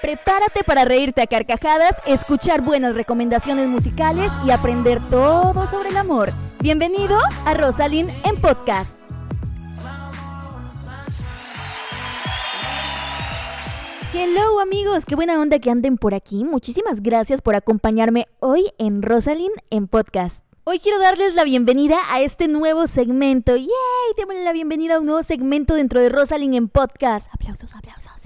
Prepárate para reírte a carcajadas, escuchar buenas recomendaciones musicales y aprender todo sobre el amor. Bienvenido a Rosalind en podcast. Hello amigos, qué buena onda que anden por aquí. Muchísimas gracias por acompañarme hoy en Rosalind en podcast. Hoy quiero darles la bienvenida a este nuevo segmento. ¡Yay! Démosle la bienvenida a un nuevo segmento dentro de Rosalind en podcast. Aplausos, aplausos.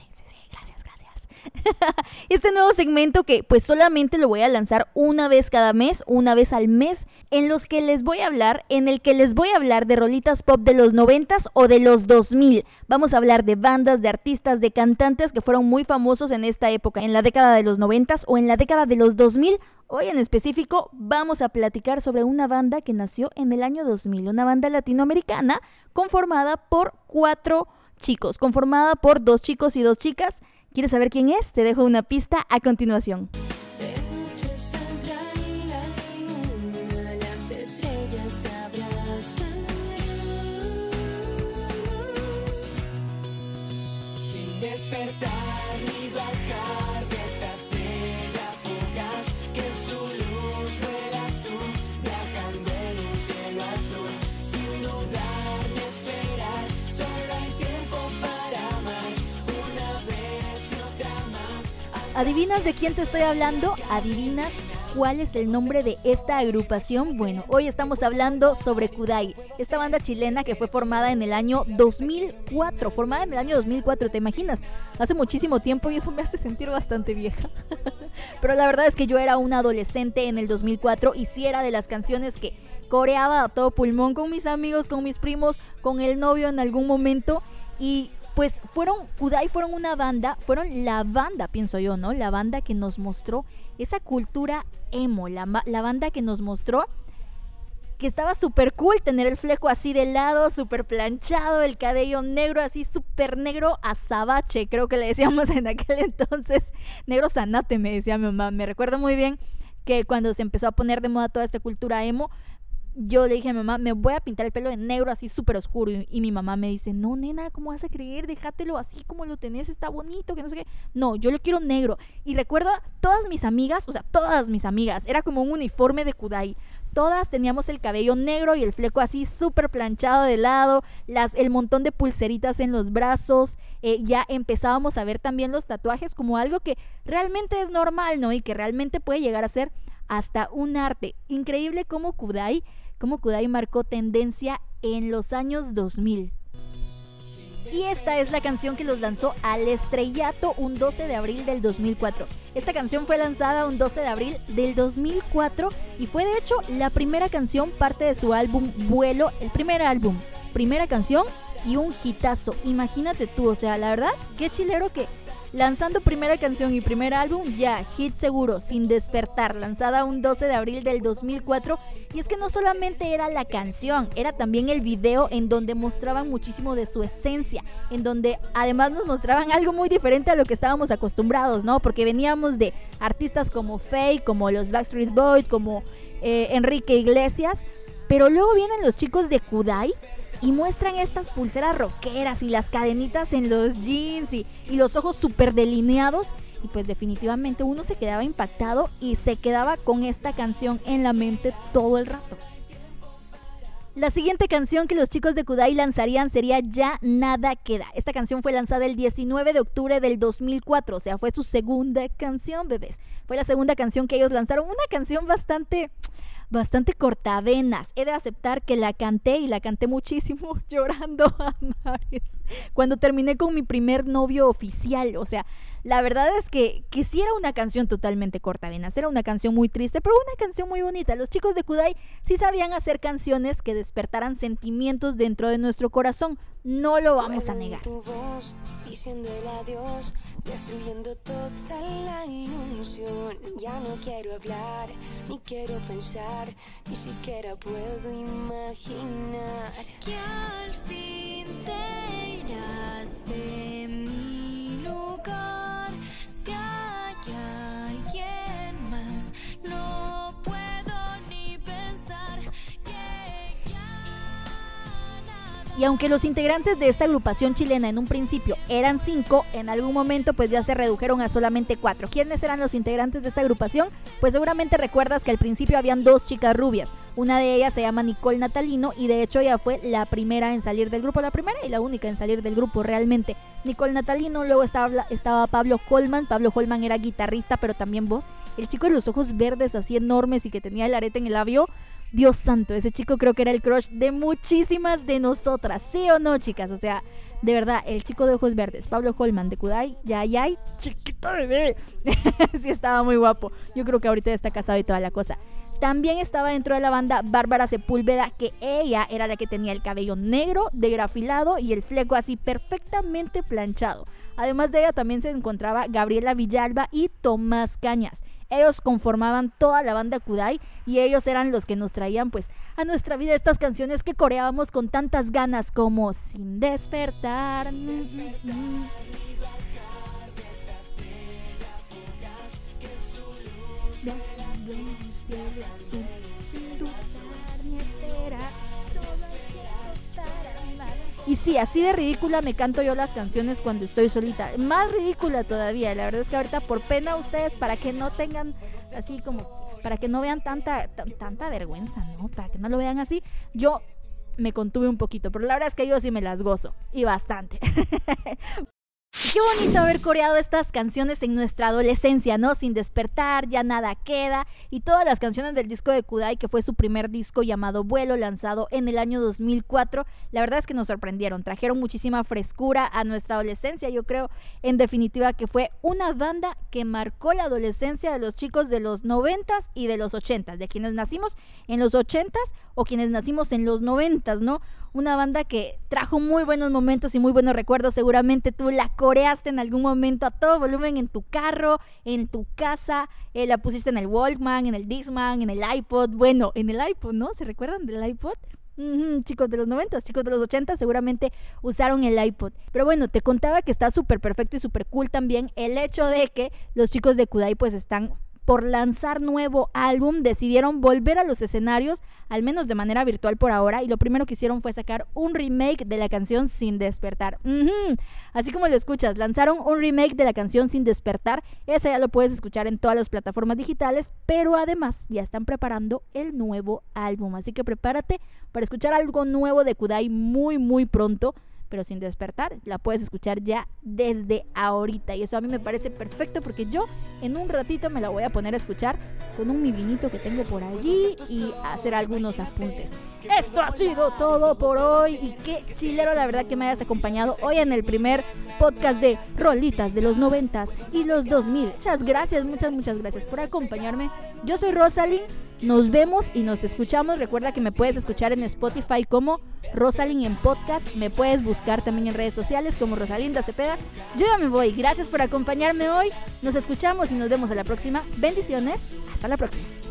este nuevo segmento que pues solamente lo voy a lanzar una vez cada mes, una vez al mes, en los que les voy a hablar, en el que les voy a hablar de rolitas pop de los noventas o de los 2000. Vamos a hablar de bandas, de artistas, de cantantes que fueron muy famosos en esta época, en la década de los noventas o en la década de los 2000. Hoy en específico vamos a platicar sobre una banda que nació en el año 2000, una banda latinoamericana conformada por cuatro chicos, conformada por dos chicos y dos chicas ¿Quieres saber quién es? Te dejo una pista a continuación. ¿Adivinas de quién te estoy hablando? ¿Adivinas cuál es el nombre de esta agrupación? Bueno, hoy estamos hablando sobre Kudai, esta banda chilena que fue formada en el año 2004. Formada en el año 2004, ¿te imaginas? Hace muchísimo tiempo y eso me hace sentir bastante vieja. Pero la verdad es que yo era una adolescente en el 2004 y sí era de las canciones que coreaba a todo pulmón con mis amigos, con mis primos, con el novio en algún momento. Y pues fueron, Kudai fueron una banda, fueron la banda, pienso yo, ¿no? La banda que nos mostró esa cultura emo, la, banda que nos mostró que estaba súper cool tener el fleco así de lado, súper planchado, el cabello negro así súper negro azabache, creo que le decíamos en aquel entonces, negro sanate me decía mi mamá, me recuerdo muy bien que cuando se empezó a poner de moda toda esta cultura emo, yo le dije a mi mamá, me voy a pintar el pelo de negro así súper oscuro. Y, mi mamá me dice, no, nena, ¿cómo vas a creer? Déjatelo así como lo tenés, está bonito, que no sé qué. No, yo lo quiero negro. Y recuerdo todas mis amigas, o sea, todas mis amigas, era como un uniforme de Kudai. Todas teníamos el cabello negro y el fleco así súper planchado de lado, las, el montón de pulseritas en los brazos. Eh, ya empezábamos a ver también los tatuajes como algo que realmente es normal, ¿no? Y que realmente puede llegar a ser hasta un arte. Increíble cómo Kudai cómo Kudai marcó tendencia en los años 2000. Y esta es la canción que los lanzó al estrellato un 12 de abril del 2004. Esta canción fue lanzada un 12 de abril del 2004 y fue de hecho la primera canción parte de su álbum Vuelo, el primer álbum, primera canción y un hitazo. Imagínate tú, o sea, la verdad, qué chilero que lanzando primera canción y primer álbum, ya, hit seguro, sin despertar, lanzada un 12 de abril del 2004. Y es que no solamente era la canción, era también el video en donde mostraban muchísimo de su esencia, en donde además nos mostraban algo muy diferente a lo que estábamos acostumbrados, ¿no? Porque veníamos de artistas como Faye, como los Backstreet Boys, como eh, Enrique Iglesias, pero luego vienen los chicos de Kudai y muestran estas pulseras rockeras y las cadenitas en los jeans y, los ojos súper delineados. Y pues definitivamente uno se quedaba impactado y se quedaba con esta canción en la mente todo el rato. La siguiente canción que los chicos de Kudai lanzarían sería Ya Nada Queda. Esta canción fue lanzada el 19 de octubre del 2004, o sea, fue su segunda canción, bebés. Fue la segunda canción que ellos lanzaron, una canción bastante bastante cortavenas. He de aceptar que la canté y la canté muchísimo llorando a mares. Cuando terminé con mi primer novio oficial, o sea, la verdad es que, que sí era una canción totalmente cortavenas, era una canción muy triste, pero una canción muy bonita. Los chicos de Kudai sí sabían hacer canciones que despertaran sentimientos dentro de nuestro corazón, no lo vamos a negar. diciendo el adiós, destruyendo toda la ilusión. Ya no quiero hablar, ni quiero pensar, ni siquiera puedo imaginar que al fin te irás de Y aunque los integrantes de esta agrupación chilena en un principio eran cinco, en algún momento pues ya se redujeron a solamente cuatro. ¿Quiénes eran los integrantes de esta agrupación? Pues seguramente recuerdas que al principio habían dos chicas rubias. Una de ellas se llama Nicole Natalino y de hecho ella fue la primera en salir del grupo, la primera y la única en salir del grupo realmente. Nicole Natalino, luego estaba, estaba Pablo Holman, Pablo Holman era guitarrista pero también voz. El chico de los ojos verdes así enormes y que tenía el arete en el labio, Dios santo, ese chico creo que era el crush de muchísimas de nosotras, ¿sí o no, chicas? O sea, de verdad, el chico de ojos verdes, Pablo Holman de Kudai, ya, ya, chiquito bebé. sí, estaba muy guapo. Yo creo que ahorita está casado y toda la cosa. También estaba dentro de la banda Bárbara Sepúlveda, que ella era la que tenía el cabello negro, de grafilado y el fleco así perfectamente planchado. Además de ella también se encontraba Gabriela Villalba y Tomás Cañas. Ellos conformaban toda la banda Kudai y ellos eran los que nos traían pues a nuestra vida estas canciones que coreábamos con tantas ganas como Sin despertar. Y sí, así de ridícula me canto yo las canciones cuando estoy solita. Más ridícula todavía. La verdad es que ahorita por pena ustedes, para que no tengan así como, para que no vean tanta, tanta vergüenza, ¿no? Para que no lo vean así, yo me contuve un poquito. Pero la verdad es que yo sí me las gozo. Y bastante. Qué bonito haber coreado estas canciones en nuestra adolescencia, ¿no? Sin despertar, ya nada queda. Y todas las canciones del disco de Kudai, que fue su primer disco llamado Vuelo, lanzado en el año 2004, la verdad es que nos sorprendieron. Trajeron muchísima frescura a nuestra adolescencia. Yo creo, en definitiva, que fue una banda que marcó la adolescencia de los chicos de los 90s y de los 80s, de quienes nacimos en los 80s o quienes nacimos en los 90s, ¿no? Una banda que trajo muy buenos momentos y muy buenos recuerdos. Seguramente tú la coreaste en algún momento a todo volumen en tu carro, en tu casa, eh, la pusiste en el Walkman, en el Discman, en el iPod. Bueno, en el iPod, ¿no? ¿Se recuerdan del iPod? chicos de los 90, chicos de los 80 seguramente usaron el iPod. Pero bueno, te contaba que está súper perfecto y súper cool también el hecho de que los chicos de Kudai pues están por lanzar nuevo álbum, decidieron volver a los escenarios, al menos de manera virtual por ahora, y lo primero que hicieron fue sacar un remake de la canción Sin Despertar. Así como lo escuchas, lanzaron un remake de la canción Sin Despertar, ese ya lo puedes escuchar en todas las plataformas digitales, pero además ya están preparando el nuevo álbum, así que prepárate para escuchar algo nuevo de Kudai muy muy pronto pero sin despertar. La puedes escuchar ya desde ahorita. Y eso a mí me parece perfecto porque yo en un ratito me la voy a poner a escuchar con un mi vinito que tengo por allí y hacer algunos apuntes. Esto ha sido todo por hoy y qué chilero la verdad que me hayas acompañado hoy en el primer podcast de Rolitas de los noventas y los 2000. Muchas gracias, muchas, muchas gracias por acompañarme. Yo soy Rosalind nos vemos y nos escuchamos. Recuerda que me puedes escuchar en Spotify como Rosalind en podcast. Me puedes buscar también en redes sociales como Rosalinda Cepeda. Yo ya me voy. Gracias por acompañarme hoy. Nos escuchamos y nos vemos a la próxima. Bendiciones. Hasta la próxima.